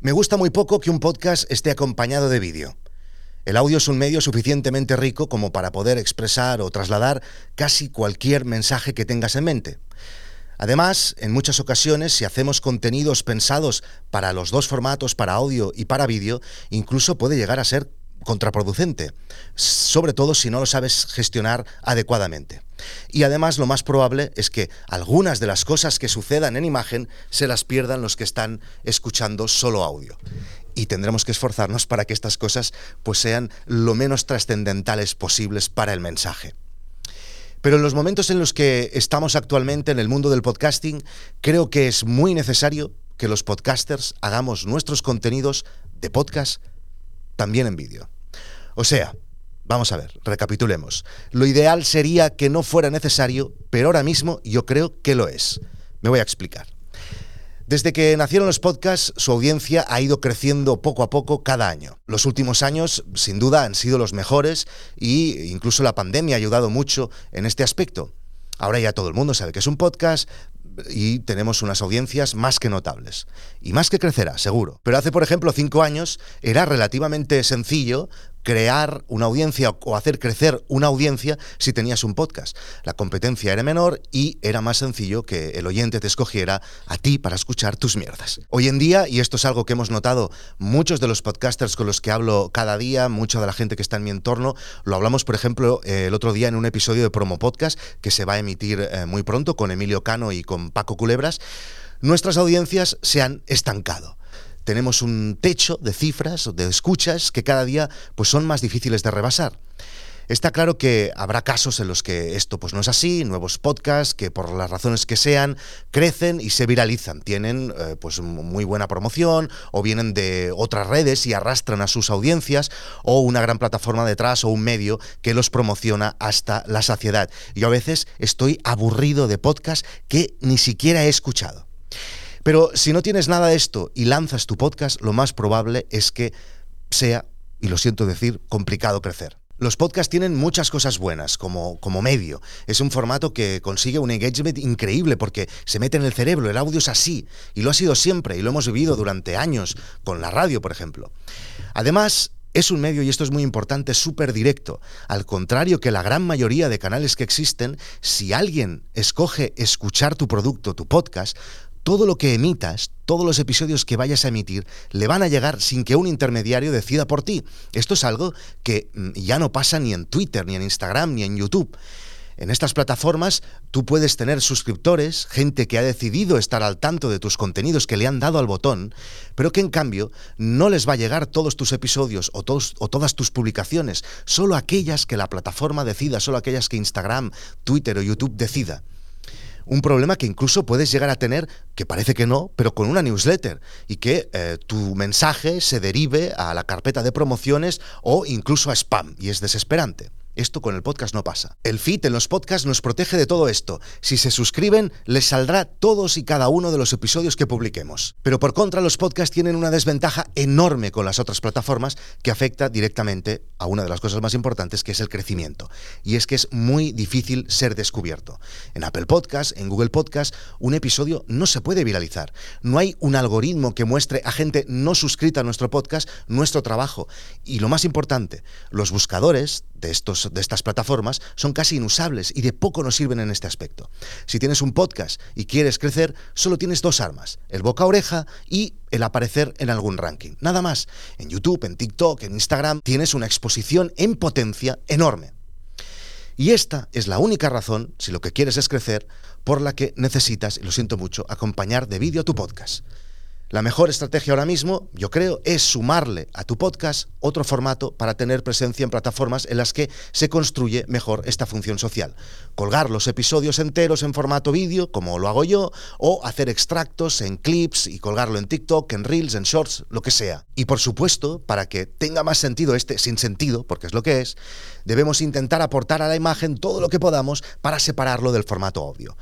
Me gusta muy poco que un podcast esté acompañado de vídeo. El audio es un medio suficientemente rico como para poder expresar o trasladar casi cualquier mensaje que tengas en mente. Además, en muchas ocasiones, si hacemos contenidos pensados para los dos formatos, para audio y para vídeo, incluso puede llegar a ser contraproducente, sobre todo si no lo sabes gestionar adecuadamente. Y además lo más probable es que algunas de las cosas que sucedan en imagen se las pierdan los que están escuchando solo audio. Y tendremos que esforzarnos para que estas cosas pues sean lo menos trascendentales posibles para el mensaje. Pero en los momentos en los que estamos actualmente en el mundo del podcasting, creo que es muy necesario que los podcasters hagamos nuestros contenidos de podcast también en vídeo. O sea, vamos a ver, recapitulemos. Lo ideal sería que no fuera necesario, pero ahora mismo yo creo que lo es. Me voy a explicar. Desde que nacieron los podcasts, su audiencia ha ido creciendo poco a poco cada año. Los últimos años, sin duda, han sido los mejores y incluso la pandemia ha ayudado mucho en este aspecto. Ahora ya todo el mundo sabe que es un podcast, y tenemos unas audiencias más que notables. Y más que crecerá, seguro. Pero hace, por ejemplo, cinco años era relativamente sencillo crear una audiencia o hacer crecer una audiencia si tenías un podcast. La competencia era menor y era más sencillo que el oyente te escogiera a ti para escuchar tus mierdas. Hoy en día, y esto es algo que hemos notado muchos de los podcasters con los que hablo cada día, mucha de la gente que está en mi entorno, lo hablamos, por ejemplo, el otro día en un episodio de Promo Podcast que se va a emitir eh, muy pronto con Emilio Cano y con Paco Culebras, nuestras audiencias se han estancado tenemos un techo de cifras, de escuchas, que cada día pues, son más difíciles de rebasar. Está claro que habrá casos en los que esto pues no es así, nuevos podcasts que por las razones que sean crecen y se viralizan, tienen eh, pues muy buena promoción o vienen de otras redes y arrastran a sus audiencias o una gran plataforma detrás o un medio que los promociona hasta la saciedad. Yo a veces estoy aburrido de podcasts que ni siquiera he escuchado. Pero si no tienes nada de esto y lanzas tu podcast, lo más probable es que sea, y lo siento decir, complicado crecer. Los podcasts tienen muchas cosas buenas como, como medio. Es un formato que consigue un engagement increíble porque se mete en el cerebro, el audio es así, y lo ha sido siempre, y lo hemos vivido durante años con la radio, por ejemplo. Además, es un medio, y esto es muy importante, súper directo. Al contrario que la gran mayoría de canales que existen, si alguien escoge escuchar tu producto, tu podcast, todo lo que emitas, todos los episodios que vayas a emitir, le van a llegar sin que un intermediario decida por ti. Esto es algo que mm, ya no pasa ni en Twitter, ni en Instagram, ni en YouTube. En estas plataformas tú puedes tener suscriptores, gente que ha decidido estar al tanto de tus contenidos, que le han dado al botón, pero que en cambio no les va a llegar todos tus episodios o, o todas tus publicaciones, solo aquellas que la plataforma decida, solo aquellas que Instagram, Twitter o YouTube decida un problema que incluso puedes llegar a tener, que parece que no, pero con una newsletter, y que eh, tu mensaje se derive a la carpeta de promociones o incluso a spam, y es desesperante. Esto con el podcast no pasa. El feed en los podcasts nos protege de todo esto. Si se suscriben, les saldrá todos y cada uno de los episodios que publiquemos. Pero por contra, los podcasts tienen una desventaja enorme con las otras plataformas que afecta directamente a una de las cosas más importantes, que es el crecimiento. Y es que es muy difícil ser descubierto. En Apple Podcasts, en Google Podcasts, un episodio no se puede viralizar. No hay un algoritmo que muestre a gente no suscrita a nuestro podcast nuestro trabajo. Y lo más importante, los buscadores de, estos, de estas plataformas son casi inusables y de poco nos sirven en este aspecto. Si tienes un podcast y quieres crecer, solo tienes dos armas, el boca a oreja y el aparecer en algún ranking. Nada más. En YouTube, en TikTok, en Instagram, tienes una exposición en potencia enorme. Y esta es la única razón, si lo que quieres es crecer, por la que necesitas, y lo siento mucho, acompañar de vídeo tu podcast. La mejor estrategia ahora mismo, yo creo, es sumarle a tu podcast otro formato para tener presencia en plataformas en las que se construye mejor esta función social. Colgar los episodios enteros en formato vídeo, como lo hago yo, o hacer extractos en clips y colgarlo en TikTok, en Reels, en Shorts, lo que sea. Y por supuesto, para que tenga más sentido este sin sentido, porque es lo que es, debemos intentar aportar a la imagen todo lo que podamos para separarlo del formato obvio.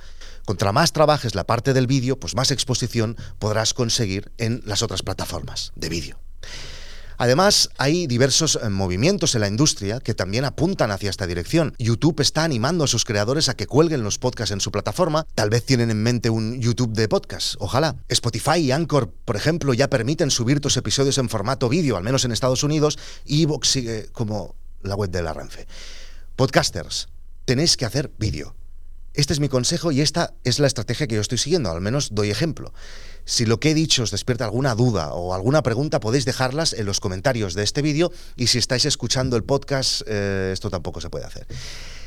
Contra más trabajes la parte del vídeo, pues más exposición podrás conseguir en las otras plataformas de vídeo. Además, hay diversos eh, movimientos en la industria que también apuntan hacia esta dirección. YouTube está animando a sus creadores a que cuelguen los podcasts en su plataforma. Tal vez tienen en mente un YouTube de podcast, ojalá. Spotify y Anchor, por ejemplo, ya permiten subir tus episodios en formato vídeo, al menos en Estados Unidos, y Evox sigue como la web de la Renfe. Podcasters, tenéis que hacer vídeo. Este es mi consejo y esta es la estrategia que yo estoy siguiendo, al menos doy ejemplo. Si lo que he dicho os despierta alguna duda o alguna pregunta, podéis dejarlas en los comentarios de este vídeo y si estáis escuchando el podcast, eh, esto tampoco se puede hacer.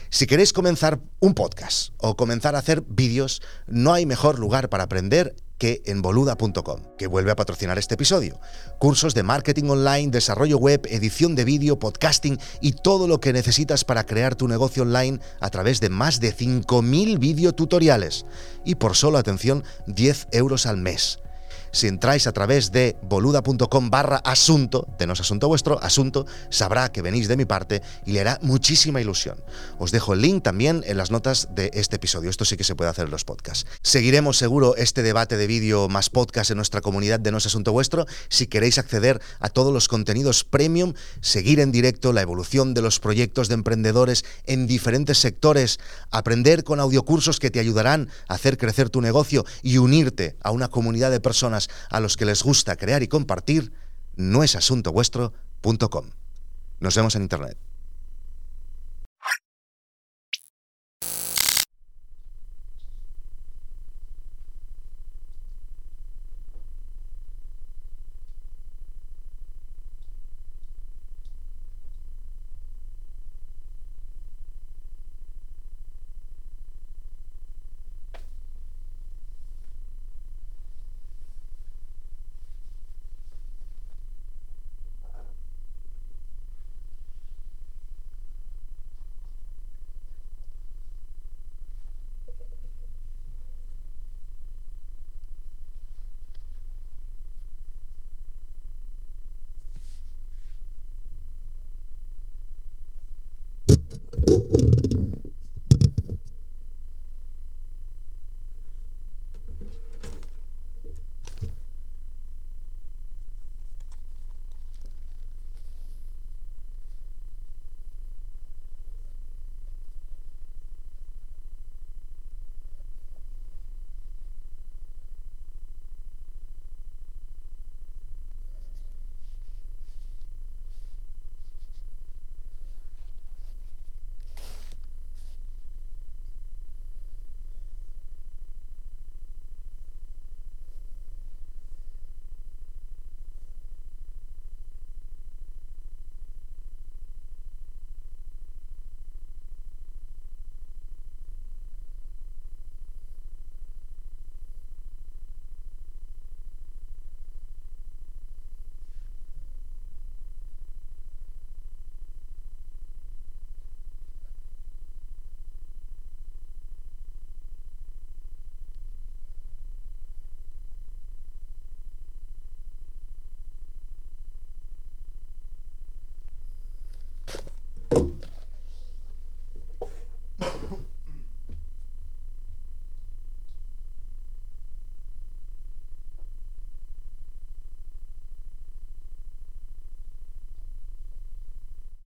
Si queréis comenzar un podcast o comenzar a hacer vídeos, no hay mejor lugar para aprender que en boluda.com, que vuelve a patrocinar este episodio. Cursos de marketing online, desarrollo web, edición de vídeo, podcasting y todo lo que necesitas para crear tu negocio online a través de más de 5.000 videotutoriales. Y por solo, atención, 10 euros al mes. Si entráis a través de boluda.com barra asunto, de no es asunto vuestro, asunto, sabrá que venís de mi parte y le hará muchísima ilusión. Os dejo el link también en las notas de este episodio. Esto sí que se puede hacer en los podcasts. Seguiremos seguro este debate de vídeo más podcast en nuestra comunidad de No es asunto vuestro. Si queréis acceder a todos los contenidos premium, seguir en directo la evolución de los proyectos de emprendedores en diferentes sectores, aprender con audiocursos que te ayudarán a hacer crecer tu negocio y unirte a una comunidad de a los que les gusta crear y compartir, no es asunto vuestro.com. Nos vemos en Internet.